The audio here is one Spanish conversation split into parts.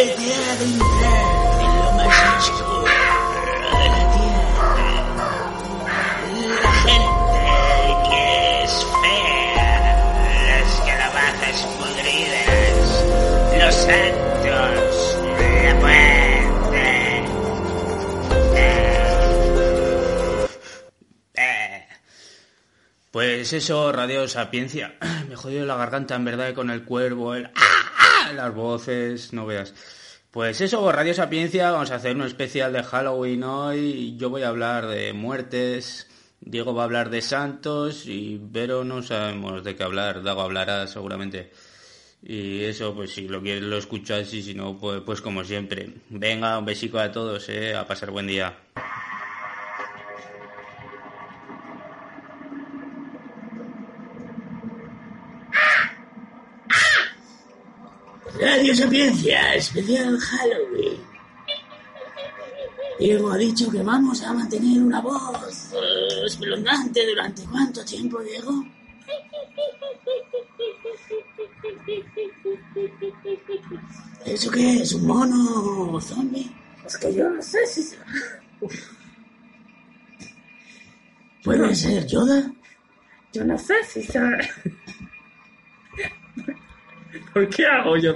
Atrévete a adentrar en lo más oscuro de la tierra. La gente que es fea, las calabazas podridas, los santos, la muerte. Pues eso, Radio Sapiencia. Me jodió la garganta, en verdad, con el cuervo, el... ¡Ah! Las voces, no veas. Pues eso, Radio Sapiencia, vamos a hacer un especial de Halloween hoy. Yo voy a hablar de muertes, Diego va a hablar de santos y Vero no sabemos de qué hablar. Dago hablará seguramente. Y eso, pues si lo quieres lo escuchas y si no, pues, pues como siempre. Venga, un besico a todos, eh, a pasar buen día. Radio Sapiencia, especial Halloween. Diego ha dicho que vamos a mantener una voz eh, espeluznante durante cuánto tiempo, Diego? ¿Eso qué es? ¿Un mono zombie? Es que yo no sé si... ¿Puede ser Yoda? Yo no sé si se... ¿Por qué hago yo?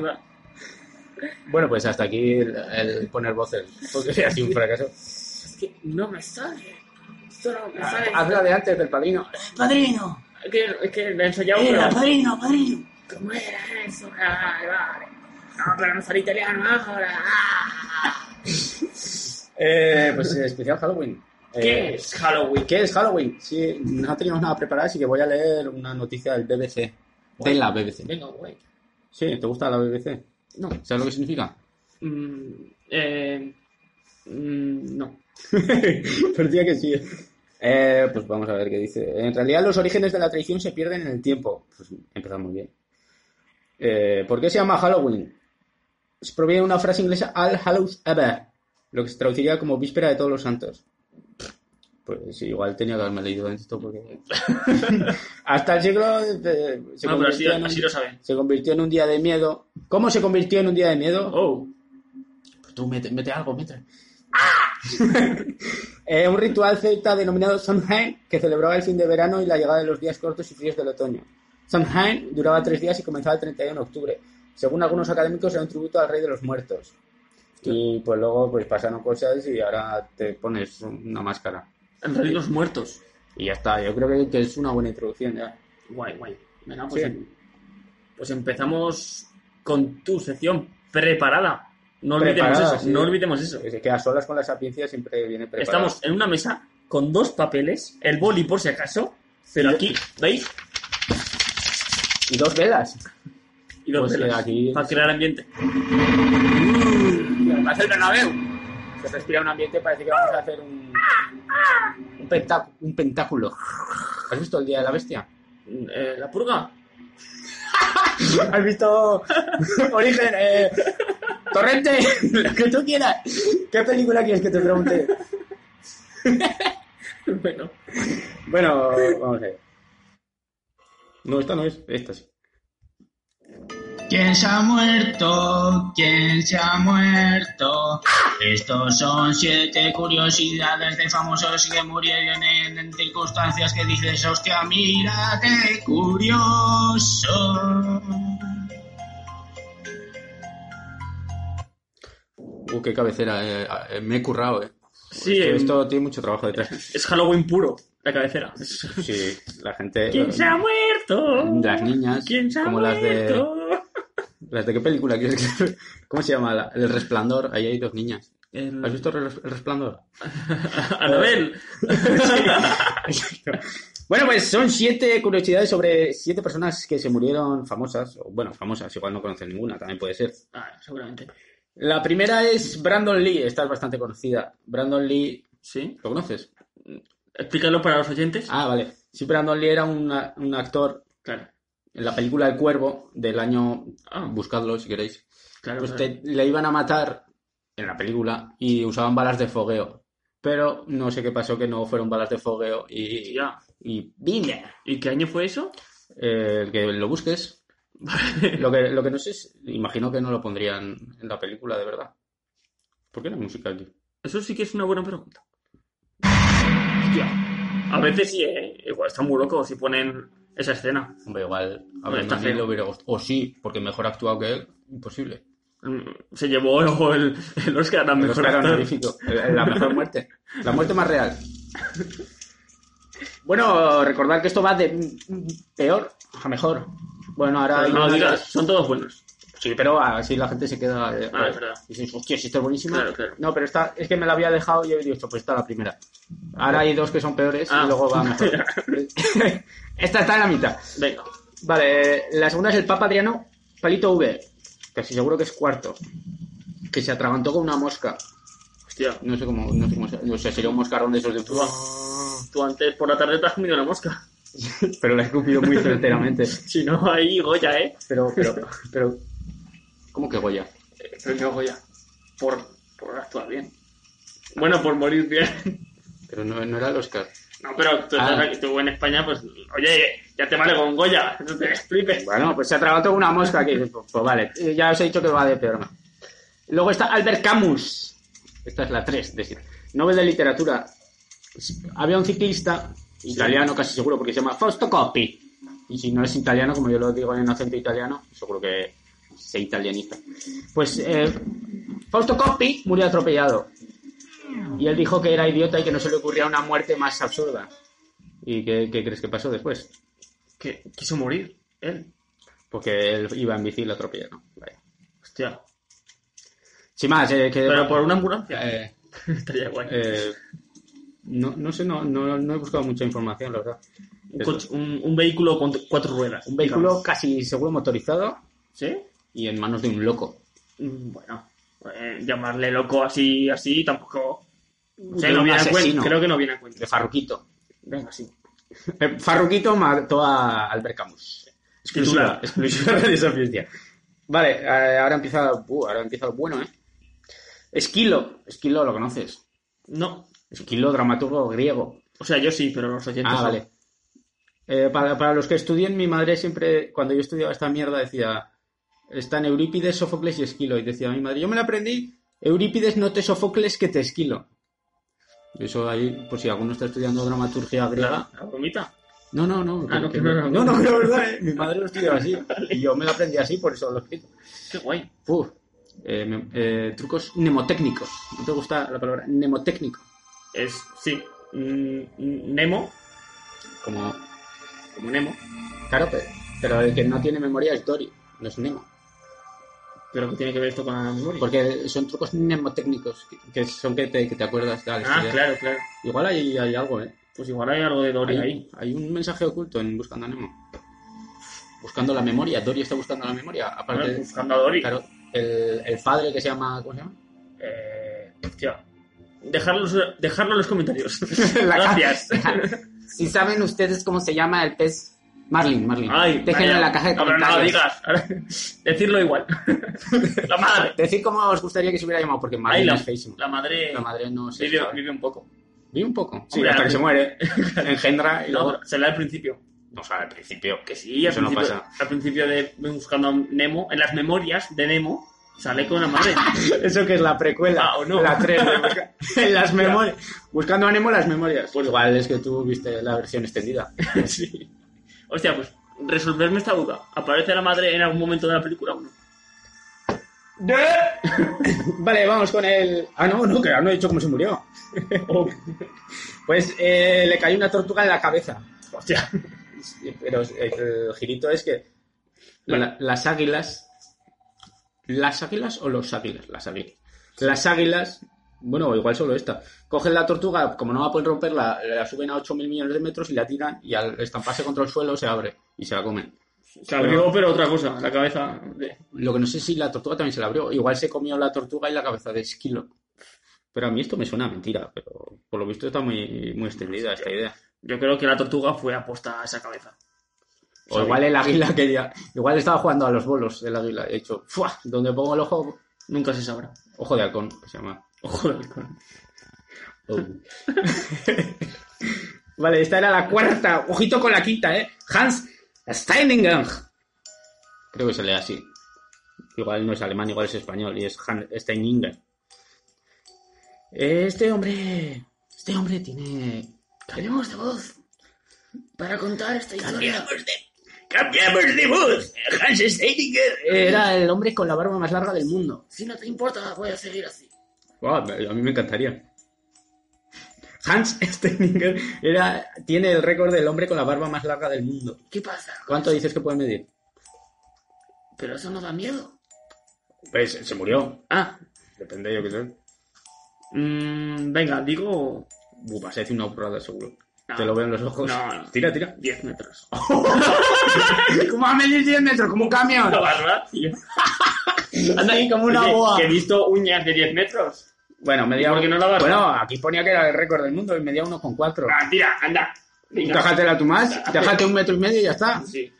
No? Bueno, pues hasta aquí el, el poner voces, porque ha sido un fracaso. Es que no me sale. Solo me sale... Hazla de antes del padrino. Padrino. Es que, es que le he ensayado, Era, pero... padrino, padrino. ¿Cómo era eso? Vale, vale. No, pero no sale italiano ahora. Ah. Eh, pues eh, especial Halloween. Eh, ¿Qué es Halloween? ¿Qué es Halloween? Sí, no teníamos nada preparado, así que voy a leer una noticia del BBC. De la BBC. Venga, güey. Sí, ¿te gusta la BBC? No. ¿Sabes lo que significa? Mm, eh, mm, no. Parecía que sí. Eh, pues vamos a ver qué dice. En realidad los orígenes de la tradición se pierden en el tiempo. Pues empezamos bien. Eh, ¿Por qué se llama Halloween? Se proviene de una frase inglesa All Hallows Eve, lo que se traduciría como Víspera de Todos los Santos. Pues igual tenía que haberme leído esto porque... Hasta el siglo... se, No, pero así, convirtió en un- lo saben. se convirtió en un día de miedo. ¿Cómo se convirtió en un día de miedo? Oh. Pues tú mete, mete algo, mete. Eh, un ritual celta denominado Samhain que celebraba el fin de verano y la llegada de los días cortos y fríos del otoño. Samhain duraba tres días y comenzaba el 31 de octubre. Según algunos académicos era un tributo al rey de los muertos. Y pues luego pues pasaron cosas y ahora te pones una máscara. En realidad los muertos. Y ya está, yo creo que, que es una buena introducción ya. Guay, guay. Venga, pues, Sí. em- pues empezamos con tu sección preparada. No olvidemos Preparada, eso, sí. no olvidemos eso. Es que a solas con la sapiencia siempre viene preparado. Estamos en una mesa con dos papeles, el boli por si acaso, pero Sí. aquí, ¿veis? Y dos velas. Y dos Pues, velas, aquí- para crear ambiente. Parece el Bernabéu. Se respira un ambiente, parece que vamos a hacer un, un, pentá- un pentáculo. ¿Has visto el Día de la Bestia? Eh, ¿La purga? ¿Has visto Origen? Eh, Torrente, lo que tú quieras. ¿Qué película quieres que te pregunte? bueno, Bueno, vamos a ver. No, esta no es, esta sí. ¿Quién se ha muerto? ¿Quién se ha muerto? Estos son siete curiosidades de famosos que murieron en, en circunstancias que dices, hostia, mira qué curioso. Uh, qué cabecera, eh, eh, me he currado, eh. sí, Esto, esto tiene mucho trabajo detrás. es Halloween puro, la cabecera. Sí, la gente... ¿Quién se ha muerto? Las niñas, ¿Quién se ha como las de... ¿Las de qué película quieres que... ¿Cómo se llama? La- El Resplandor. Ahí hay dos niñas. El... ¿Has visto el res- el resplandor? Anabel. Bueno, pues son siete curiosidades sobre siete personas que se murieron famosas. O, bueno, famosas, igual no conocen ninguna, también puede ser. Ah, seguramente. La primera es Brandon Lee, esta es bastante conocida. Brandon Lee, ¿Sí? ¿lo conoces? Explícalo para los oyentes. Ah, vale. Sí, Brandon Lee era un actor Claro. En la película El Cuervo del año... Ah. Buscadlo si queréis. Claro. Pues claro. te- le iban a matar en la película y usaban balas de fogueo. Pero no sé qué pasó que no fueron balas de fogueo y... Ya. Y... ¡Vine! ¿Y qué año fue eso? Eh, que lo busques. Lo que, lo que no sé es... Imagino que no lo pondrían en la película, de verdad. ¿Por qué no hay música aquí? Eso sí que es una buena pregunta. Hostia. A veces sí, ¿eh? Igual está muy loco si ponen esa escena. Hombre, igual a Hombre, está feo. lo hubiera gustado. O sí, porque mejor actuado que él, imposible. Mm, Se llevó luego el, el Oscar a El mejor Oscar actor. honorífico, la mejor muerte. La muerte más real. Bueno, recordar que esto va de peor a mejor. Bueno, ahora hay No digas, son todos buenos. Sí, pero así la gente se queda. eh, Ah, es verdad. Y dices, hostia, si esta es buenísima. Claro, claro. No, pero esta es que me la había dejado y he dicho, pues esta la primera. Ahora hay dos que son peores Ah. y luego va mejor. esta está en la mitad. Venga. Vale, la segunda es el Papa Adriano Palito V. Casi seguro que es cuarto. Que se atragantó con una mosca. Hostia. No sé cómo, no sé cómo se- o sea, sería un moscarrón de esos de Tú, tú antes por la tarde te has comido una mosca. Pero la he escupido muy certeramente. Si no, ahí Goya, ¿eh? Pero, pero, pero. ¿Cómo que Goya? Eh, Premio Goya. Por, por actuar bien. Bueno, por morir bien. Pero no, no era el Oscar. No, pero tú, Ah. estás aquí- tú en España, pues, oye, ya te vale con Goya, no te flipes. Bueno, pues se atragantó con una mosca aquí. Pues, pues vale, eh, ya os he dicho que va de peor. Luego está Albert Camus. Esta es la 3, de siete. Nobel de Literatura. Había un ciclista, italiano casi seguro, porque se llama Fausto Coppi. Y si no es italiano, como yo lo digo en acento italiano, seguro que se italianiza. Pues eh, Fausto Coppi murió atropellado. Y él dijo que era idiota y que no se le ocurría una muerte más absurda. ¿Y qué, qué crees que pasó después? Que quiso morir, él. Porque él iba en bici y lo atropellaron. Vaya. Hostia. Sin más, eh, que... Pero por una ambulancia. Eh, Estaría guay. eh, no, no sé, no, no, no he buscado mucha información, la verdad. un, coche- un- un vehículo con cuatro ruedas. Un vehículo digamos. casi seguro motorizado ¿Sí? y en manos de un loco. Mm, Bueno, eh, llamarle loco así, así, tampoco... No viene asesino. Creo que no viene a cuento. De Farruquito. Venga, sí. Eh, Farruquito mató a Albert Camus. Exclusiva, exclusiva de. Vale, eh, ahora empieza, uh, ahora empieza lo bueno, ¿eh? Esquilo. Esquilo, ¿lo conoces? No. Esquilo, dramaturgo griego. O sea, yo sí, pero los oyentes Ah, vale. Eh, para, para los que estudien, mi madre siempre, cuando yo estudiaba esta mierda, decía, están Eurípides, Sófocles y Esquilo. Y decía mi madre, yo me la aprendí, Eurípides no te Sófocles que te Esquilo. Eso ahí, por si alguno está estudiando dramaturgia griega. ¿La, bromita? No, no, no. Ah, no, que- no no, no, verdad, eh, mi madre lo estudiaba así. Y yo me lo aprendí así, por eso lo explico. Qué guay. Uf, eh, eh, trucos mnemotécnicos. ¿No te gusta la palabra mnemotécnico? Es, sí. Mm, Nemo, Como, como Nemo, claro, pero, pero el que no tiene memoria es Dory, no es Nemo. Pero que tiene que ver esto con la memoria. Porque son trucos mnemotécnicos, que, que son que te, que te acuerdas. Al ah, claro, claro. Igual hay, hay algo, ¿eh? Pues igual hay algo de Dory Hay, ahí. hay un mensaje oculto en Buscando a Nemo. Buscando la memoria. Dory está buscando la memoria. Aparte, Bueno, buscando a Dory. claro, el, el padre que se llama... ¿Cómo se llama? Eh, hostia. Dejarlo, dejarlo en los comentarios. Gracias. Si saben ustedes cómo se llama el pez... Marlin, Marlin. Ay, Déjenlo vaya. en la caja de No, pero no lo comentarios. digas. Decirlo igual. la madre. Decir cómo os gustaría que se hubiera llamado, porque Ay, Marlin la, es feísimo. la madre, La madre no se vive, un poco. Vive un poco. Sí, Hombre, hasta que se muere. Engendra y No, luego... se le da al principio. No sabe al principio. Que sí, al Eso no principio, pasa. al principio de Buscando a Nemo, en las memorias de Nemo, sale con la madre. Eso que es la precuela. Ah, ¿o no? La 3. en las memorias. Buscando a Nemo las memorias. Pues igual es que tú viste la versión extendida. sí. Hostia, pues resolverme esta duda. ¿Aparece la madre en algún momento de la película o no? vale, vamos con el. Ah, no, no, que ahora no he dicho cómo se murió. Oh, Pues eh, le cayó una tortuga en la cabeza. hostia. Pero el girito es que la- las águilas. ¿Las águilas o los águilas? Las águilas. Las águilas Bueno, igual solo esta. Cogen la tortuga, como no va a poder romperla, la suben a 8.000 millones de metros y la tiran y al estamparse contra el suelo se abre y se la comen. Se abrió, pero otra cosa, la cabeza de... Lo que no sé si la tortuga también se la abrió. Igual se comió la tortuga y la cabeza de Esquilo. Pero a mí esto me suena a mentira, pero por lo visto está muy, muy extendida esta idea. Yo creo que la tortuga fue aposta a esa cabeza. O igual el águila quería. Igual estaba jugando a los bolos del águila. De hecho, ¡fua! donde pongo el ojo, Nunca se sabrá. ojo de halcón, que se llama. Ojo de halcón. Oh. vale, esta era la cuarta. Ojito con la quinta, ¿eh? Hans Steininger. Creo que se lee así. Igual no es alemán, igual es español y es Hans Steininger. Este hombre. Este hombre tiene. Cambiemos de voz para contar esta historia. ¡Cambiamos de voz! Hans Steininger era el hombre con la barba más larga del mundo. Si no te importa, voy a seguir así. Wow, a mí me encantaría. Hans Steininger era, tiene el récord del hombre con la barba más larga del mundo. ¿Qué pasa? ¿Cuánto dices que puede medir? Pero eso no da miedo. Pues se murió. Ah, Depende, yo qué sé. mm, venga, digo Uh, vas a decir una burrada seguro. No. Te lo veo en los ojos. No, no. Tira, tira. 10 metros. ¿Cómo va a medir 10 metros? Como un camión. La barba, tío. Anda ahí como una Oye, boa. Que he visto uñas de 10 metros. Bueno, medía. ¿Y por qué no la barba? Bueno, aquí ponía que era el récord del mundo y medía 1,4. Ah, tira, anda. Déjatela tú más, déjate un metro y medio y ya está. Sí.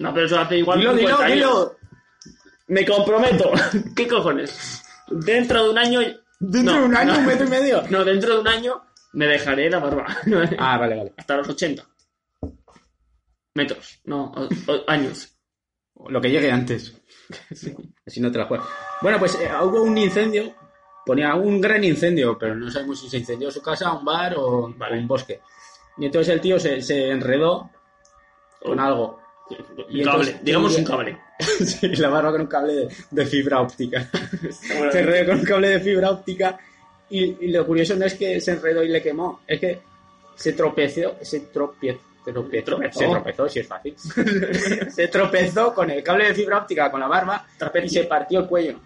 No, pero eso hace igual. Dilo, dilo, 50 años. dilo. Me comprometo. ¿Qué cojones? Dentro de un año. Dentro No, de un año, no. un metro y medio. No, dentro de un año me dejaré la barba. Ah, vale, vale. Hasta los 80. Metros. No, o- o- años. Lo que llegue antes. Así no te la juegas. Bueno, pues eh, hubo un incendio. Ponía un gran incendio, pero no sabemos si se incendió su casa, un bar o, Vale. un bosque. Y entonces el tío se, se enredó con algo. Un Y cable. entonces- Digamos y- un cable. Sí, la barba con un cable de, de fibra óptica. Bueno, se enredó con un cable de fibra óptica. Y, y lo curioso no es que se enredó y le quemó, es que se tropezó, se tropie- tropezó, Tropezó. se tropezó, si es fácil. se tropezó con el cable de fibra óptica, con la barba, y se partió el cuello.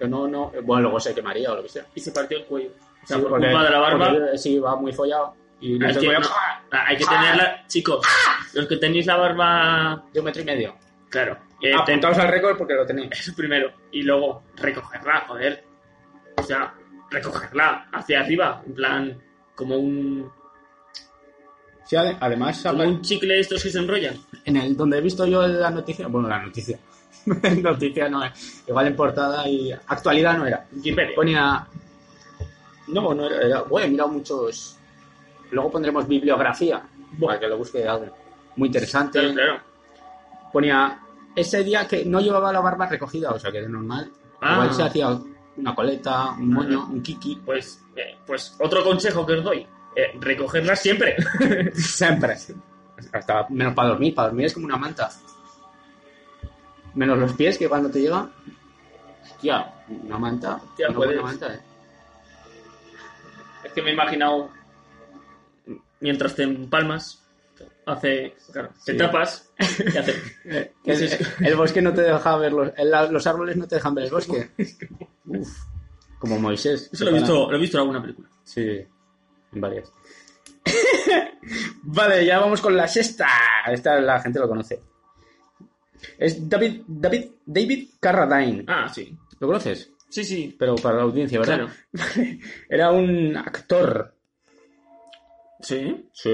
Pero no, no, bueno, luego se quemaría o lo que sea. Y se partió el cuello. O sea, Sí, por porque- culpa de la barba. porque, sí, va muy follado. Y Hay que, no, ¡ah! hay que tenerla, chicos, los que tenéis la barba, de un metro y medio. claro, eh, Ah, ten- Apuntaos al récord porque lo tenéis. eso primero, y luego recogerla, joder, o sea, recogerla hacia arriba, en plan, como un, Sí, ade- además, como un chicle de estos que se enrollan. En el donde he visto yo la noticia, bueno, la noticia, noticia no es, igual en portada y actualidad no era. Wikipedia. Ponía, no, no era, era- bueno, he mirado muchos, luego pondremos bibliografía para que lo busque alguien. Muy interesante. Claro, claro. Ponía ese día que no llevaba la barba recogida, o sea que era normal. Ah. Igual se hacía una coleta, un moño, un kiki. Pues, eh, pues otro consejo que os doy, eh, recogerla siempre. Siempre. Hasta menos para dormir. Para dormir es como una manta. Menos los pies que cuando te llega. Hostia, una manta. Hostia, una buena manta, eh. es que me he imaginado, mientras te empalmas, hace, claro, te Sí. tapas y hace... El, el bosque no te deja ver los, el- los árboles no te dejan ver el bosque. Uf, como Moisés. Eso lo he visto, lo he visto en alguna película. Sí, en varias. vale, ya vamos con la sexta. Esta la gente lo conoce. Es David, David, David Carradine. Ah, sí. ¿Lo conoces? Sí, sí. Pero para la audiencia, ¿verdad? Claro. Era un actor. Sí. Sí.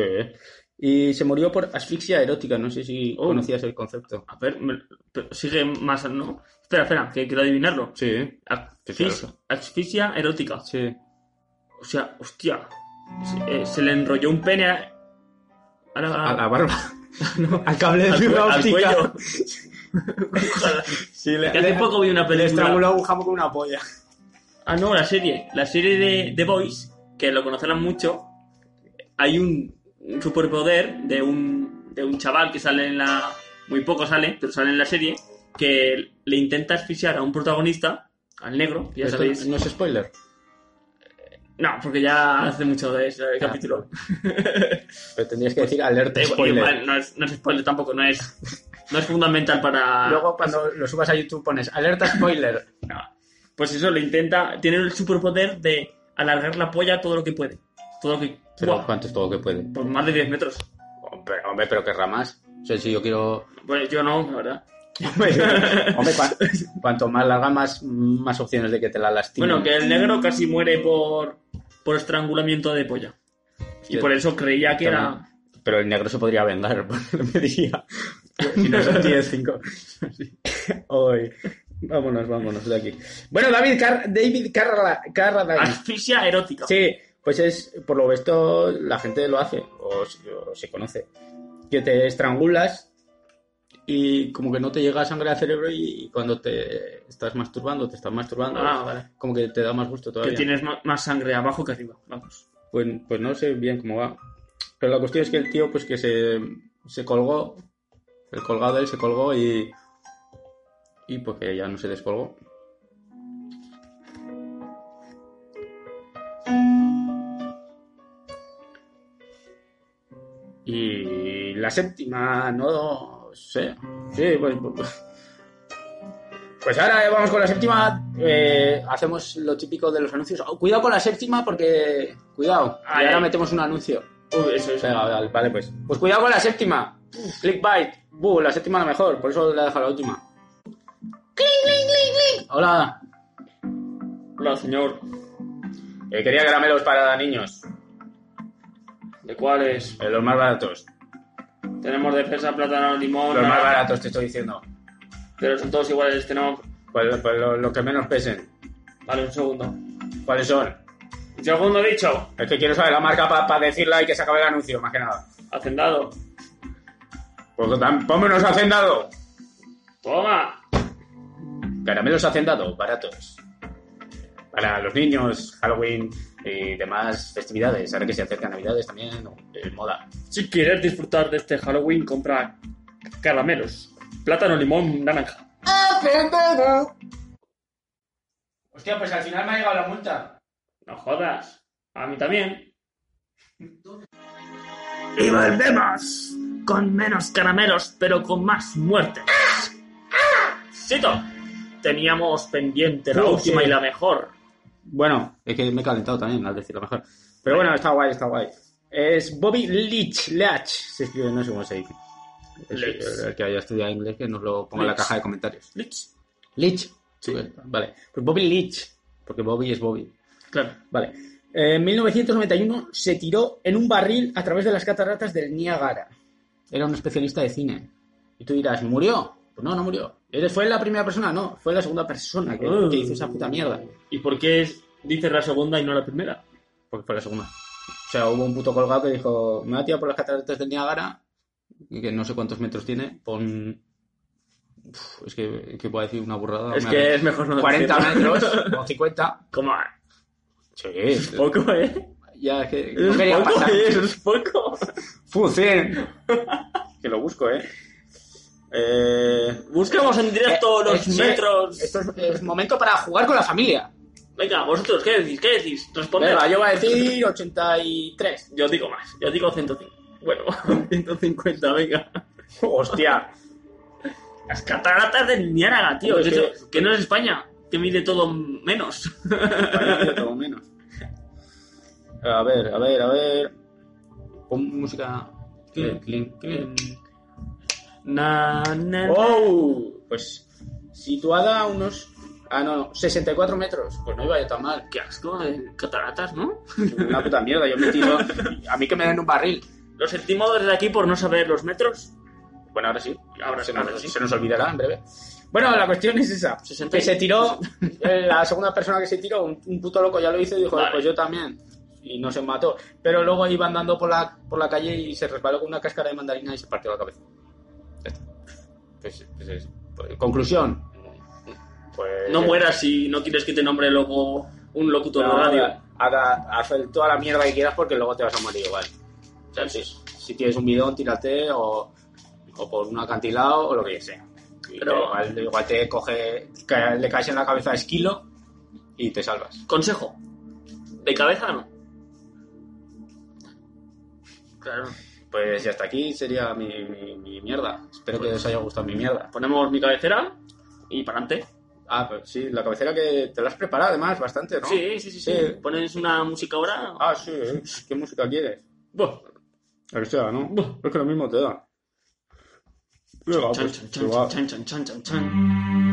Y se murió por asfixia erótica. No sé si Oh. conocías el concepto. A ver, me- pero sigue más, ¿no? Espera, espera, que quiero adivinarlo. Sí. Asfixia, asfixia erótica. Sí. O sea, hostia. Se, eh, se le enrolló un pene a, a la, A la barba. no, Al cable de al, fibra al óptica. Ojalá. Sí, le, Que hace le- poco vi una le película. estranguló un jamón con una polla. Ah, no, la serie. La serie de The Boys, que lo conocerán mucho. Hay un, un superpoder de un, de un chaval que sale en la. Muy poco sale, pero sale en la serie. Que le intenta asfixiar a un protagonista, al negro, ya Esto sabéis. No es spoiler. No, porque ya hace mucho de ese capítulo. Pero tendrías que decir alerta spoiler. igual, no, es, no es spoiler tampoco, no es, no es fundamental para. Luego cuando lo subas a YouTube pones alerta spoiler. No. Pues eso, le intenta. Tiene el superpoder de alargar la polla todo lo que puede. Todo lo que. Pero ¿cuánto es todo lo que puede? por más de 10 metros. Hombre, pero querrá más. O sea, si yo quiero... Pues yo no, la verdad. Hombre, cua- cuanto más larga, más, más opciones de que te la lastimen. Bueno, que el negro casi muere por, por estrangulamiento de polla. Y por eso creía que era. Pero el negro se podría vengar, me diría. Si no son 10, 5. Hoy. Vámonos, vámonos de aquí. Bueno, David, Car David Carra Carradine. Asfixia erótica. Sí, pues es, por lo visto, la gente lo hace, o se conoce. Que te estrangulas y como que no te llega sangre al cerebro y cuando te estás masturbando, te estás masturbando, Ah, vale. como que te da más gusto Que todavía. tienes ma- más sangre abajo que arriba. Vamos. Pues, pues no sé bien cómo va. Pero la cuestión es que el tío, pues que se, se colgó, el colgado él se colgó y. Y pues que ya no se descolgó. Y la séptima, no sé. Sí, pues. pues- Pues ahora vamos con la séptima. eh, hacemos lo típico de los anuncios. Oh, cuidado con la séptima porque. Cuidado. Y ahora ay. metemos un anuncio. Uy, eso es. Venga, vale, vale, pues. Pues cuidado con la séptima. Clickbait. Buh, la séptima la mejor, por eso la he dejado la última. Hola. Hola, señor. Eh, quería caramelos para niños. ¿De cuáles? eh, los más baratos. Tenemos de fresa, plátano, limón. Los más baratos, te estoy diciendo. Pero son todos iguales. Tenemos. Pues, pues lo, lo que menos pesen. Vale, un segundo. ¿Cuáles son? Un segundo dicho. Es que quiero saber la marca para decirla y que se acabe el anuncio, más que nada. Hacendado. Pues pónmenos hacendado. Toma. Caramelos hacendado, baratos. Para los niños, Halloween y demás festividades. Ahora que se acercan Navidades también, eh, moda. Si quieres disfrutar de este Halloween, compra caramelos. Plátano, limón, naranja. Hostia, pues al final me ha llegado la multa. No jodas. A mí también. Y volvemos con menos caramelos, pero con más muertes. Sito, teníamos pendiente la última sí. y la mejor. Bueno, es que me he calentado también al decir lo mejor. Pero bueno, está guay, está guay. Es Bobby Leach, Leach, se escribe, no sé cómo se dice. Es Leach. el que haya estudiado inglés, que nos lo ponga en la Leach. caja de comentarios. Lich. Leach. Sí. Vale. Pues Bobby Leach, porque Bobby es Bobby. Claro. Vale. En 1991 se tiró en un barril a través de las cataratas del Niágara. Era un especialista de cine. Y tú dirás, ¿murió? Pues no, no murió. ¿Eres- ¿Fue la primera persona? No, fue la segunda persona que, Oh. que hizo esa puta mierda. ¿Y por qué es- dices la segunda y no la primera? Porque fue la segunda. O sea, hubo un puto colgado que dijo, me voy a tirar por las cataratas del Niágara, y que no sé cuántos metros tiene, pon... Uf, es que, que puedo decir una burrada. es que es mejor no 40 decirlo. metros o 50. Como Sí, poco, ¿eh? ya es que Eso no es quería poco, pasar. ¿eh? Es poco. Fu, 100. que lo busco, ¿eh? Eh, Buscamos en directo eh, los metros. Esto es, es momento para jugar con la familia. Venga, vosotros, ¿qué decís? ¿Qué decís? Responded. Venga, yo voy a decir 83. Yo digo más, yo digo 105. Bueno, 150, venga. Hostia. Las cataratas de Niágara, tío. Que, que- no es España, que mide todo menos. Parece todo menos. A ver, a ver, a ver. Pon música. Clink, clink, clink. Na, na, ¡Oh! Pues situada a unos. Ah, no, no, 64 metros. Pues no iba yo tan mal. Qué asco de cataratas, ¿no? Una puta mierda. Yo me tiro. A mí que me den un barril. Lo sentimos desde aquí por no saber los metros. Bueno, ahora sí. Ahora se, ahora nos, sí. se nos olvidará en breve. Bueno, la cuestión es esa. 60 Que se tiró. eh, La segunda persona que se tiró, un, un puto loco ya lo hizo y dijo, Vale. pues yo también. Y no se mató. Pero luego iba andando por la, por la calle y se resbaló con una cáscara de mandarina y se partió la cabeza. Pues, pues es- pues, conclusión. Pues, No mueras si no quieres que te nombre luego un locutor No, de radio. haga- haz toda la mierda que quieras porque luego te vas a morir igual. O sea, si, si tienes un bidón, tírate o, o por un acantilado o lo que sea. Pero- igual, igual te coge, le caes en la cabeza a esquilo y te salvas. Consejo. De cabeza no. Claro. Pues ya hasta aquí sería mi, mi- mi mierda. Espero que os haya gustado mi mierda. Ponemos mi cabecera y para adelante. Ah, pues sí, la cabecera que te la has preparado además bastante, ¿no? Sí, sí, sí, sí. Sí. Pones una música ahora. Ah, sí, ¿eh? ¿qué música quieres? Buah. La que sea, ¿no? Buah. Es que lo mismo te da. Venga, Chan, pues, chan, chan, chan, chan, chan, chan, chan.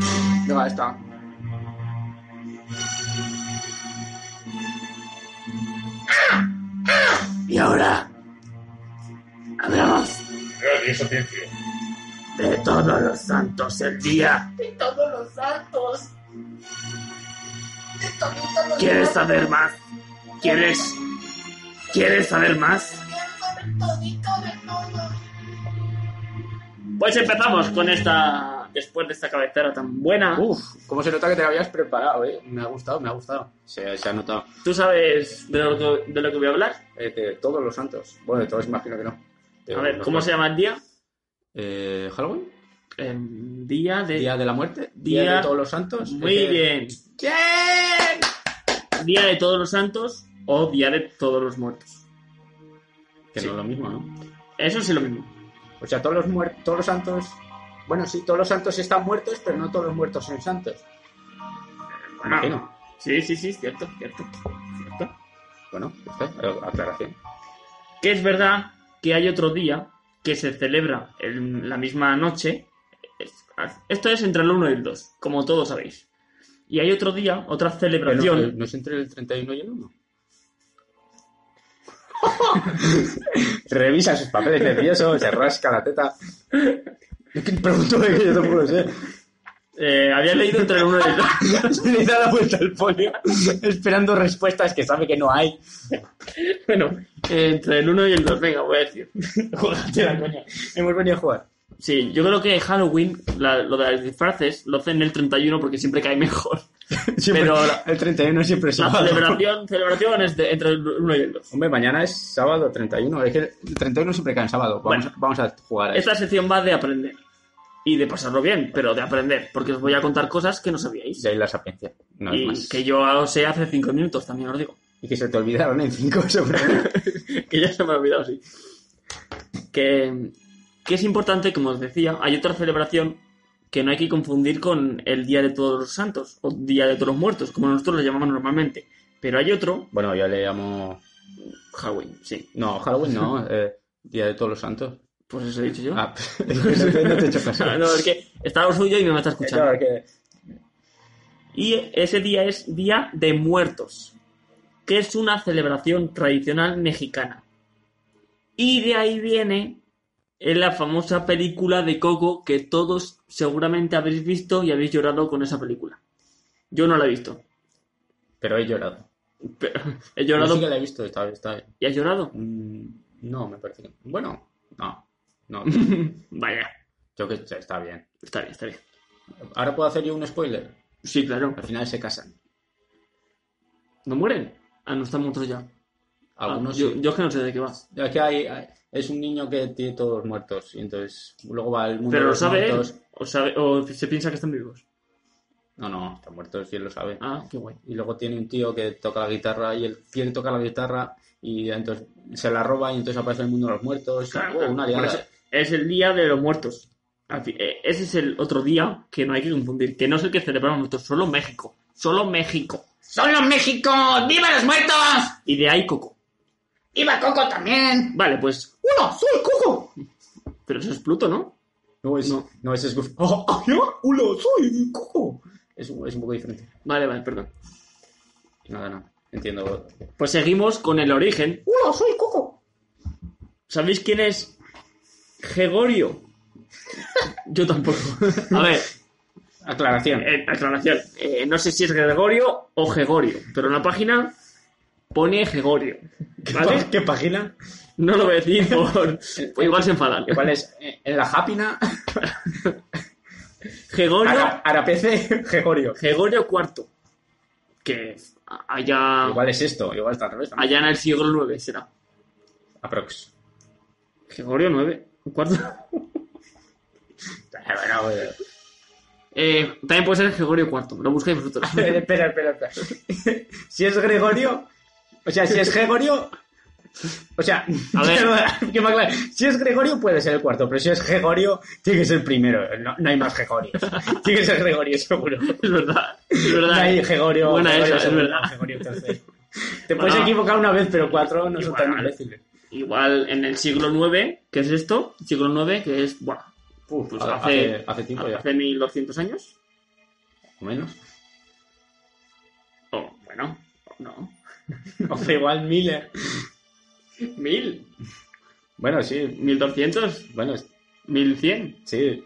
Venga, esta. Y ahora. Hablamos de todos los santos el día. de todos los santos. De toditos los ¿Quieres saber más? ¿Quieres? ¿Quieres saber más? Pues empezamos con esta. Después de esta cabecera tan buena. Uf, cómo se nota que te la habías preparado, ¿eh? Me ha gustado, me ha gustado. Se, se ha notado. ¿Tú sabes de lo, que, de lo que voy a hablar? Eh, de todos los santos. Bueno, de todos imagino que no. A ver, ¿cómo se llama el día? Eh, ¿Halloween? El día de. ¿Día de la muerte? ¿Día, Día- de todos los santos? Muy Eh, bien. ¿Quién? Día de todos los santos o día de todos los muertos. Que Sí. no es lo mismo, ¿no? Eso sí lo mismo. O sea, todos los, muer- todos los santos... Bueno, sí, todos los santos están muertos, pero no todos los muertos son santos. Bueno, Imagino. Sí, sí, sí, cierto, cierto. cierto. Bueno, eh, aclaración. Que es verdad que hay otro día que se celebra en la misma noche. Es- Esto es entre el 1 y el 2, como todos sabéis. Y hay otro día, otra Pero celebración. no, ¿No es entre el 31 y el 1? Revisa sus papeles nerviosos, se rasca la teta. Es que pregunto de que yo tampoco lo sé. Eh, había leído entre el 1 y el 2. Le da la vuelta al folio, esperando respuestas que sabe que no hay. bueno, eh, entre el 1 y el 2, venga, voy a decir. Jódate la coña. Hemos venido a jugar. Sí, yo creo que Halloween, la- lo de los disfraces, lo hacen el 31 porque siempre cae mejor. Siempre- Pero la- el 31 siempre es La sábado. celebración, celebración es de- entre el 1 y el 2. Hombre, mañana es sábado 31. Es que el 31 siempre cae en sábado. Vamos, Bueno. vamos a jugar a. Esta sección va de aprender. Y de pasarlo bien, pero de aprender. Porque os voy a contar cosas que no sabíais. Y ahí la sapiencia. No y más. que yo sé hace 5 minutos, también os digo. Y que se te olvidaron en 5 seguramente. que ya se me ha olvidado, sí. Que, que es importante, como os decía, hay otra celebración que no hay que confundir con el Día de Todos los Santos o Día de Todos los Muertos, como nosotros lo llamamos normalmente. Pero hay otro, bueno, yo le llamo... Halloween, sí. No, Halloween no. eh, Día de Todos los Santos. Pues eso he dicho yo. Ah, es que no, no te he hecho caso. no, es que está lo suyo y no me está escuchando. Claro, que... Y ese día es Día de Muertos, que es una celebración tradicional mexicana. Y de ahí viene en la famosa película de Coco que todos seguramente habéis visto y habéis llorado con esa película. Yo no la he visto. Pero he llorado. Pero he Yo llorado. sí que la he visto, está, está bien. ¿Y has llorado? Mm, No, me parece que... Bueno, no. No, Vaya, yo que está bien. está bien, está bien. Ahora puedo hacer yo un spoiler. Sí, claro. Al final se casan. ¿No mueren? Ah, no están muertos ya. Ah, Algunos yo, sí. yo es que no sé de qué va. Es que hay, hay- es un niño que tiene todos muertos y entonces luego va al mundo Pero de lo los sabe él. muertos. O, sabe, o se piensa que están vivos. No, no, están muertos y él lo sabe. Ah, qué guay. Y luego tiene un tío que toca la guitarra y él quiere tocar la guitarra y entonces se la roba y entonces aparece el mundo de los muertos. Claro, Oh, una por liada. eso es el día de los muertos. Eh, Ese es el otro día que no hay que confundir, que no es el que celebramos nosotros, solo México. Solo México. ¡Solo México! ¡Viva los muertos! Y de ahí Coco. ¡Viva Coco también! Vale, pues. ¡Hola! ¡Soy Coco! Pero eso es Pluto, ¿no? No, es, No. no. ese es Goofy. ¡Oh, oh, soy Coco! Es, un- es un poco diferente. Vale, vale, perdón. Nada, no. Entiendo. Pues seguimos con el origen. ¡Hola! ¡Soy Coco! ¿Sabéis quién es Gregorio? Yo tampoco. A ver, Aclaración. eh, aclaración. Eh, no sé si es Gregorio o Gregorio, pero en la página pone Gregorio. ¿Vale? ¿Qué página? No lo voy a decir por... por igual se enfadan. ¿Cuál es? Eh, En la Jápina. Gregorio, Ara- Arapece Gregorio. Gregorio IV. Que allá, Igual es esto, igual está al revés. también. allá en el siglo IX será. Aprox. Gregorio IX. ¿Cuarto? Bueno, bueno. Eh, también puede ser Gregorio IV. Lo buscáis vosotros. espera, espera, espera. Si es Gregorio, o sea, si es Gregorio, O sea, A ver. que me aclare. si es Gregorio puede ser el cuarto, pero si es Gregorio tiene que ser el primero. No, no hay más Gregorios. tiene que ser Gregorio, seguro. Es verdad. Es No verdad. hay Gregorio. Buena Gregorio esa, es verdad. Gregorio tercero. Te puedes equivocar una vez, pero cuatro no son tan imbéciles. Igual en el siglo IX, ¿qué es esto? Siglo IX, que es, bueno, Uf, Pues hace, hace- hace tiempo ya. hace 1200 años. O menos. O, bueno, no. O sea, igual Miller. ¿Mil? Bueno, sí. ¿1200? Bueno, es- ¿1100? sí.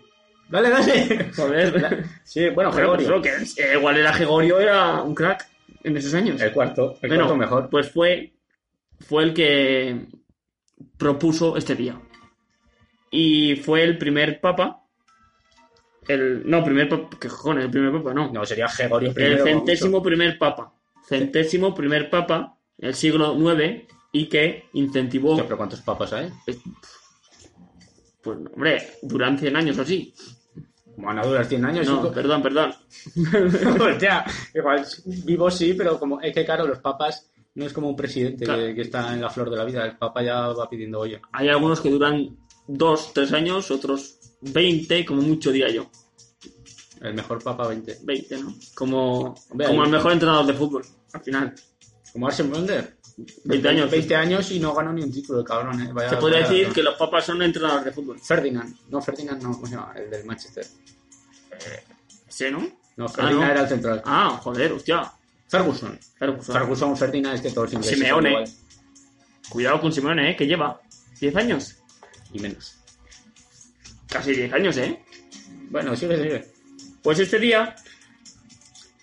Dale, dale. Joder. Sí, bueno, Bueno, pues Gregorio. que eh, igual era Gregorio, era un crack en esos años. El cuarto. El Bueno, cuarto mejor. Pues fue, fue el que propuso este día. Y fue el primer papa. El, no, primer papa. ¿Qué cojones? El primer papa, no. No, sería Gregorio primero. el centésimo primer papa. Centésimo primer papa del siglo IX y que incentivó. Hostia, pero ¿cuántos papas hay? Pues, hombre, durante 100 años o así. Como van a durar 100 años. No, cinco- perdón, perdón. Hostia, igual vivo sí, pero como es que claro, los papas no es como un presidente Claro. que, que está en la flor de la vida. El papa ya va pidiendo olla. Hay algunos que duran 2, 3 años, otros 20, como mucho diría yo. El mejor papa 20. 20, ¿no? Como, Hombre, como el mejor entrenador de fútbol, al final. Como Arsene Wenger. 20 años. 20 años y no ganó ni un título, cabrón. eh. Vaya- Se podría vaya- decir que los papas son entrenadores de fútbol. Ferdinand. No, Ferdinand no, ¿cómo se llama? El del Manchester. ¿Sí, no? No, Ferdinand no. era el central. Ah, joder, hostia. Ferguson. Ferguson. Ferguson, Ferdinand, es que todos ingleses. Simeone. Cuidado con Simeone, ¿eh? Que lleva 10 años. Y menos. Casi 10 años, ¿eh? Bueno, sigue, sigue. Pues este día...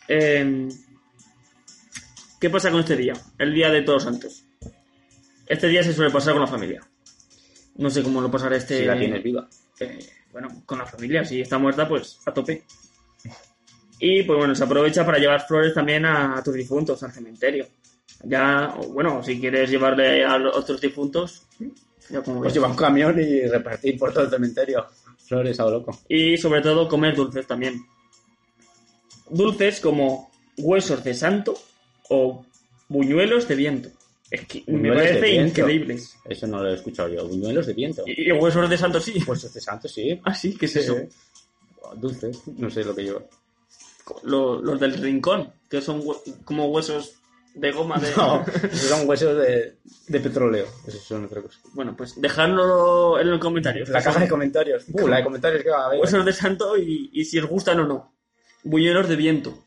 eh, ¿Qué pasa con este día? El día de Todos Santos. Este día se suele pasar con la familia. No sé cómo lo pasará este... Si la tienes viva. eh, bueno, con la familia, si está muerta, pues a tope. Y pues bueno, se aprovecha para llevar flores también a tus difuntos, al cementerio. Ya, bueno, si quieres llevarle a los otros difuntos, ya como Pues lleva un camión y repartir por todo el cementerio. Flores a lo loco. Y sobre todo comer dulces también. Dulces como huesos de santo o buñuelos de viento. Es que me de parece increíbles. Eso no lo he escuchado yo. Buñuelos de viento. Y, y huesos de santo sí. Pues este santo, sí. Ah, sí, ¿qué es eso? Dulces. No sé lo que lleva. Lo- los del rincón, que son como huesos de goma de... No, son huesos de, de petróleo. Esos son otra cosa. Bueno, pues dejadlo en los comentarios. La caja de comentarios. Uh, la de comentarios que va a haber. Huesos de santo y, y si os gustan o no. Buñuelos de viento.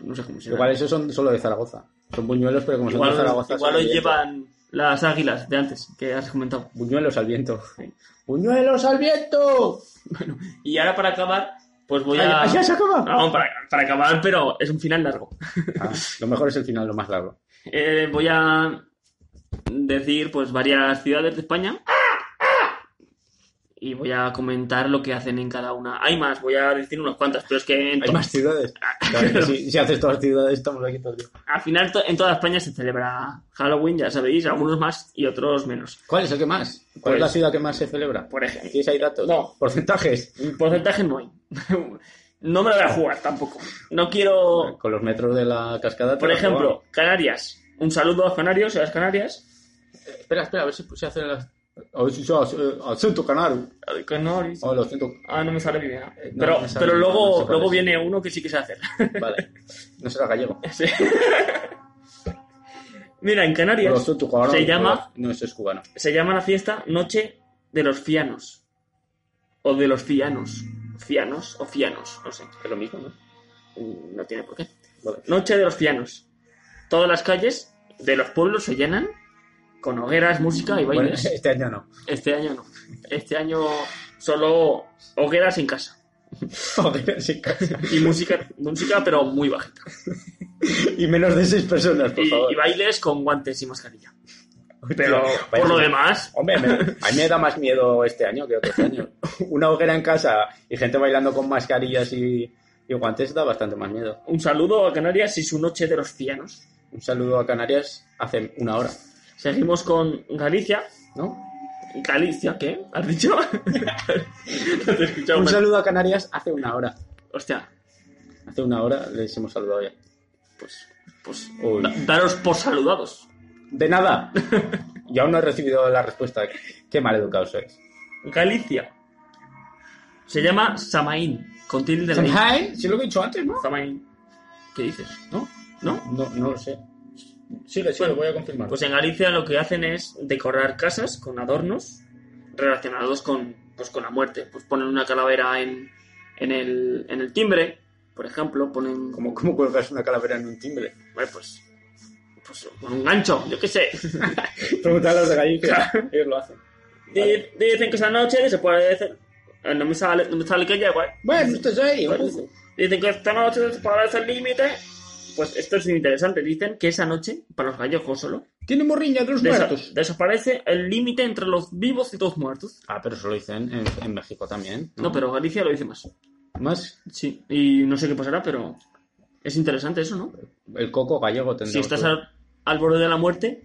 No sé cómo se llama. Igual esos son solo de Zaragoza. Son buñuelos, pero como son de Zaragoza. igual viento. llevan las águilas de antes, que has comentado. Buñuelos al viento. Sí. ¡Buñuelos al viento! Y ahora para acabar, pues voy Ah, a... ¿Ya se acaba? No, para, para acabar, pero es un final largo. Ah, lo mejor es el final, lo más largo. Eh, voy a decir pues varias ciudades de España y voy a comentar lo que hacen en cada una. Hay más, voy a decir unas cuantas, pero es que en Hay más ciudades. Claro que si, si haces todas las ciudades, estamos aquí todo el día. al final to- en toda España se celebra Halloween, ya sabéis, algunos más y otros menos. ¿Cuál es el que más? ¿Cuál Pues- es la ciudad que más se celebra? Por ejemplo, ¿Tienes ahí datos? No. ¿Porcentajes? porcentaje no hay. no me lo voy a jugar tampoco. No quiero, Con los metros de la cascada. por ejemplo, Canarias. Un saludo a los canarios, a las Canarias. juegas. Espera, espera, a ver si se hace las... A ver si se hace eh, acento canario. Canarias. O el acento... Ah, no me sale bien. No, pero me sale pero bien, luego, no luego viene uno que sí que se hacer. Vale. No será gallego. Sí. Mira, en Canarias canario, se llama, No, es cubano. se llama la fiesta Noche de los Fianos. O de los Fianos. Fianos o Fianos, no sé. Es lo mismo, ¿no? Mm, No tiene por qué. Vale. Noche de los Fianos. Todas las calles de los pueblos se llenan con hogueras, música y Bueno, bailes. este año no. Este año no. Este año solo hogueras en casa. Joder, sí, casi. Y música, música pero muy bajita. Y menos de seis personas, por Y, favor. y bailes con guantes y mascarilla. Pero por lo demás, Hombre, me- a mí me da más miedo este año que otros años. Una hoguera en casa y gente bailando con mascarillas y, y guantes da bastante más miedo. un saludo a Canarias y su noche de los cianos. Un saludo a Canarias hace una hora, Seguimos con Galicia. ¿no? Galicia, ¿qué? ¿Has dicho? no te he escuchado Un mal. saludo a Canarias hace una hora. Hostia, Hace una hora les hemos saludado ya. pues, pues Uy. da- daros por saludados. De nada. Y aún no he recibido la respuesta. Qué mal educado sois. Galicia. Se llama Samaín, con tilde de la I. Shanghai, sí lo que he dicho antes, ¿no? Samaín. ¿Qué dices? ¿No? ¿No? No, no lo sé. Sigue, sigue, Bueno, voy a confirmar. Pues en Galicia lo que hacen es decorar casas con adornos relacionados con, pues, con la muerte. Pues ponen una calavera en, en, el, en el timbre, por ejemplo, ponen ¿Cómo, ¿Cómo cuelgas una calavera en un timbre? bueno, pues, pues con un gancho, yo qué sé. Preguntar a los de Galicia. Ellos lo hacen. Di- Dicen que esa noche se puede hacer... eh, No me sale, no me sale que llego, ¿eh? Bueno, esto es ahí. Pues, dicen que esta noche se puede hacer el límite. Pues esto es interesante. Dicen que esa noche, para los gallegos solo, Tiene morriña de los desa- muertos. desaparece el límite entre los vivos y los muertos. Ah, pero eso lo dicen en, en México también. No, pero Galicia lo dice más. Más Sí, y no sé qué pasará, pero es interesante eso, ¿no? el coco gallego tendrá. Si estás al, al borde de la muerte,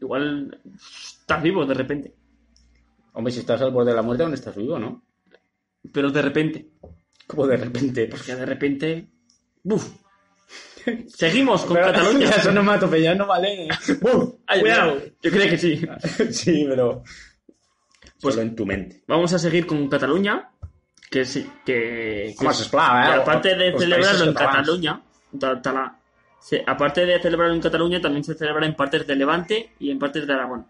igual estás vivo de repente. Hombre, si estás al borde de la muerte, aún estás vivo, ¿no? Pero de repente, Como de repente. porque de repente... ¡Buf! Seguimos con Pero- Cataluña. Eso no mato, pero ya no vale. ¡Buf! Ay, ¡Cuidado! Yo creo que sí. sí, pero. Pues- Solo en tu mente. Vamos a seguir con Cataluña, que sí, que... que- ¿eh? aparte de Los celebrarlo en. Cataluña, ta- tala- se- aparte de celebrarlo en Cataluña, también se celebra en partes de Levante y en partes de Aragón.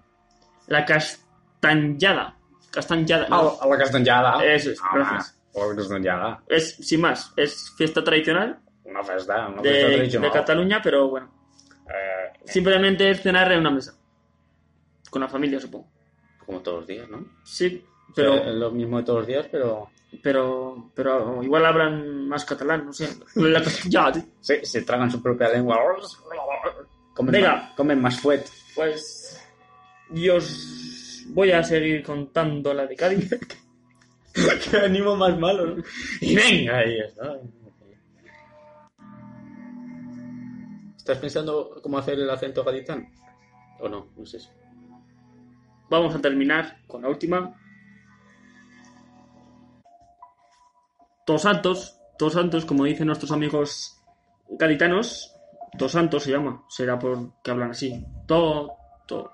La castañada. Castañada. no, A, a la castellada. Eso es, Ah, gracias. la castellada. Es, sin más, es fiesta tradicional Una festa, una festa de, tradicional. de Cataluña, pero bueno, Eh, simplemente es cenar en una mesa. Con la familia, supongo. como todos los días, ¿no? Sí, Pero... pero, es lo mismo de todos los días, pero. pero, pero igual hablan más catalán, no sé. La castellada, tío. Se, se tragan su propia lengua. Comen, Venga. Más, comen más fuet. Pues yo os voy a seguir contando la de Cádiz. Qué ánimo más malo, ¿no? Y venga, ahí está. ¿Estás pensando cómo hacer el acento gaditano? ¿O no? No sé. Vamos a terminar con la última. Todos Santos, Todos Santos, como dicen nuestros amigos gaditanos, Todos Santos se llama, será por que hablan así. To, to,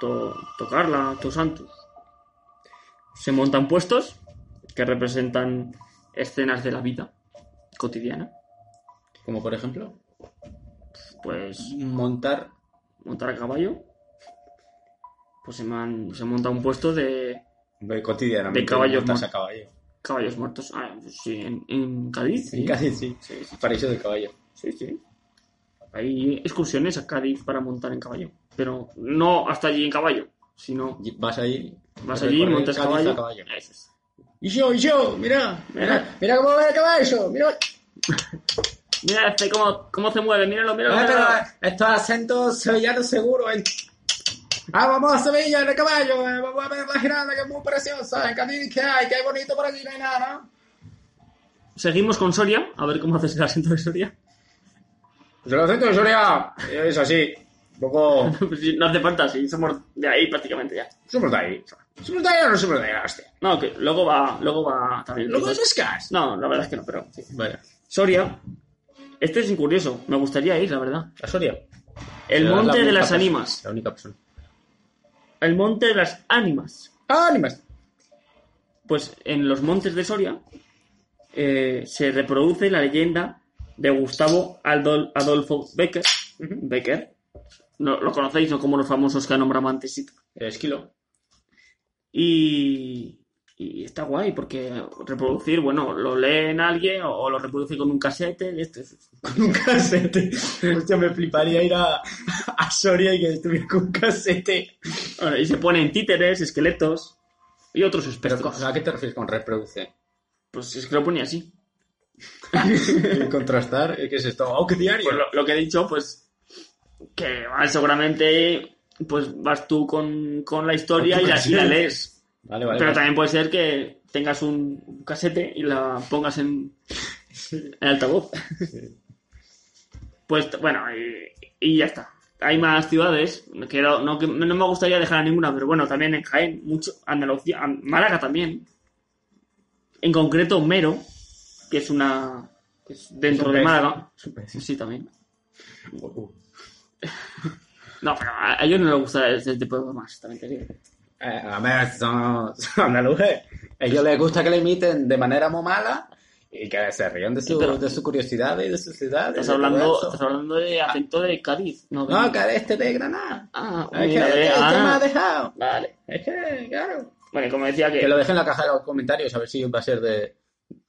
to, tocarla, Todos Santos. Se montan puestos que representan escenas de la vida cotidiana. Como por ejemplo, Pues montar. montar a caballo. Pues se, man- se monta un puesto de de cotidianamente. De caballos montas a caballo. caballos muertos. Ah, pues sí, en, en Cádiz. sí. En Cádiz, sí. Sí, sí, Paraíso de caballo. sí, sí. Hay excursiones a Cádiz para montar en caballo. Pero no hasta allí en caballo, sino Vas ahí. vas allí, montas Cádiz caballo. a caballo. Eso es. Y yo, y yo, mira, Mira. mira cómo va el caballo, mira. Mira este cómo, cómo se mueve, míralo, míralo. Ah, míralo. pero estos acentos sevillanos seguro. el- Ah, vamos a Sevilla en el caballo, eh, vamos a ver la girada que es muy preciosa. En Cádiz, ¿qué hay? ¿Qué hay bonito por aquí? No hay nada, ¿no? Seguimos con Soria, a ver cómo haces el acento de Soria. Pues el acento de Soria es así. Un poco. Pues no hace falta, sí, somos de ahí prácticamente ya. Somos de ahí. ¿Somos de ahí o no somos de ahí, hostia? No, que luego va, luego va también. ¿Luego es Escas? No, la verdad es que no, pero sí. Vaya. Soria, este es curioso, me gustaría ir, la verdad. ¿A Soria? El la monte de las ánimas. La única persona. El monte de las ánimas. ¡Ah, ánimas! Pues en los montes de Soria eh, se reproduce la leyenda de Gustavo Adolfo Becker. Becker. No, lo conocéis, no como los famosos que nombramos antes. sí. Esquilo. Y está guay porque reproducir, bueno, lo lee en alguien o, o lo reproduce con un casete. Esto es- Con un casete. Hostia, me fliparía ir a, a Soria y que estuviera con un casete. Bueno, y se ponen títeres, esqueletos y otros Pero, espectros. ¿a qué te refieres con reproduce? Pues es que lo ponía así. Contrastar, ¿qué es esto? ¡Oh, qué diario! Pues lo, lo que he dicho, pues que seguramente pues vas tú con, con la historia y la, y la lees. Vale, vale. Pero vale. también puede ser que tengas un, casete y la pongas en, en altavoz. Pues bueno, y, y ya está. Hay más ciudades, que no, no, que no me gustaría dejar a ninguna, pero bueno, también en Jaén, mucho, Andalucía, An- Málaga también. En concreto, Mero, que es una. que es dentro de. Málaga. Sí, también. No, pero a ellos no les gusta este tipo de bromas, también te digo. Eh, a ver, son, son andaluces. A ellos les gusta que le imiten de manera muy mala y que se rían de su, Pero- de su curiosidad y de su ciudad. Estás hablando, estás hablando de acento de Cádiz, no de... No, que este de Granada. Ah, Es que mira, este, este ah. me ha dejado. Vale. Es que, claro. Bueno, como decía que... Que lo dejen en la caja de los comentarios a ver si va a ser de,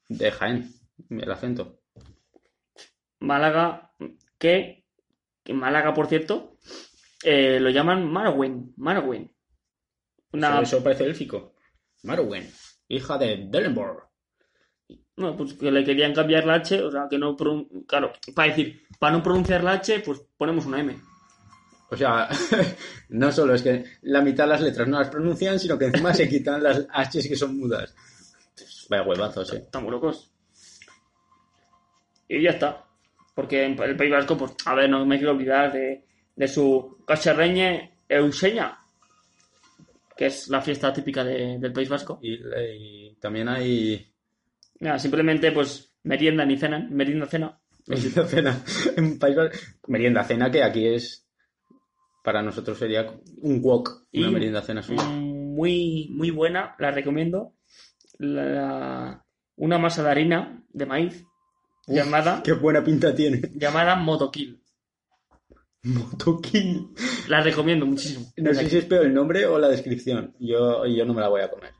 de Jaén, el acento. Málaga, que, que Málaga, por cierto, eh, lo llaman Marwen, Marwen. Una, Eso, parece élfico. Marwen, hija de Delenborg. no, pues que le querían cambiar la H, o sea, que no, pronun- claro, para decir, para no pronunciar la H, pues ponemos una M. O sea, no solo es que la mitad de las letras no las pronuncian, sino que encima se quitan las H's que son mudas. Vaya huevazos, eh. Estamos locos. Y ya está. Porque en el País Vasco, pues, a ver, no me quiero olvidar de, de su cacharreñe Euseña, que es la fiesta típica de- del País Vasco. Y, y también hay simplemente, pues, merienda ni cenan, merienda cena. merienda cena. En País Vasco- Merienda cena que aquí es, para nosotros sería un wok, una merienda cena suya. Muy, muy buena, la recomiendo. La- una masa de harina de maíz llamada, Qué buena pinta tiene. llamada Motokill. Motokill. La recomiendo muchísimo. No sé si es peor el nombre o la descripción. Yo, yo no me la voy a comer.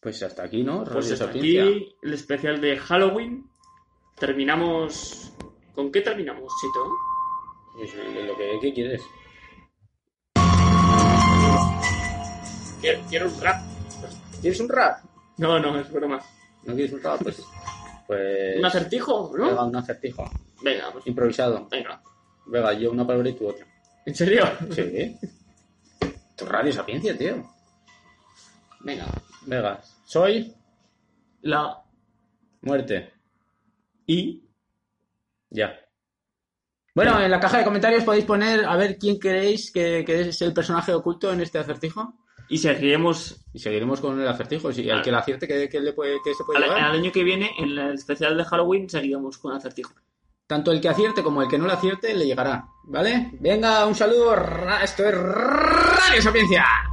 Pues hasta aquí, ¿no? Pues hasta aquí el especial de Halloween. Terminamos. ¿Con qué terminamos, Chito? Pues, lo que ¿qué quieres. Quiero, quiero un rap. ¿Quieres un rap? No, no, es broma. ¿No quieres un rap? Pues. pues ¿Un acertijo, Venga, no? un acertijo. Venga, pues Improvisado. venga. Venga, yo una palabra y tú otra. ¿En serio? Sí. Tu radio sapiencia, tío. Venga. Venga. Soy La muerte. I. Ya. Bueno, en la caja de comentarios podéis poner a ver quién queréis que, que es el personaje oculto en este acertijo. Y seguiremos Y seguiremos con el acertijo. Si el Vale. que le acierte, ¿qué, qué le puede, qué se puede al, llevar? al año que viene, en el especial de Halloween, seguiremos con acertijo. Tanto el que acierte como el que no le acierte le llegará. ¿Vale? Venga, un saludo. Esto es Radio Sapiencia.